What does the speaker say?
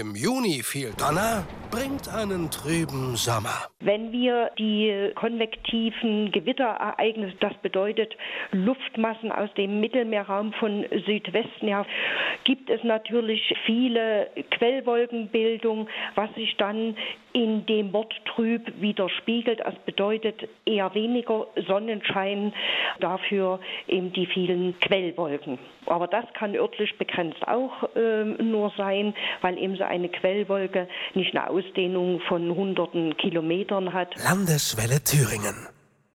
Im Juni fiel Donner, bringt einen trüben Sommer. Wenn wir die konvektiven Gewitterereignisse, das bedeutet Luftmassen aus dem Mittelmeerraum von Südwesten her, gibt es natürlich viele Quellwolkenbildung, was sich dann in dem Wort trüb widerspiegelt. Das bedeutet eher weniger Sonnenschein, dafür eben die vielen Quellwolken. Aber das kann örtlich begrenzt auch äh, nur sein, weil eben so eine Quellwolke nicht eine Ausdehnung von hunderten Kilometern hat. Landeswelle Thüringen.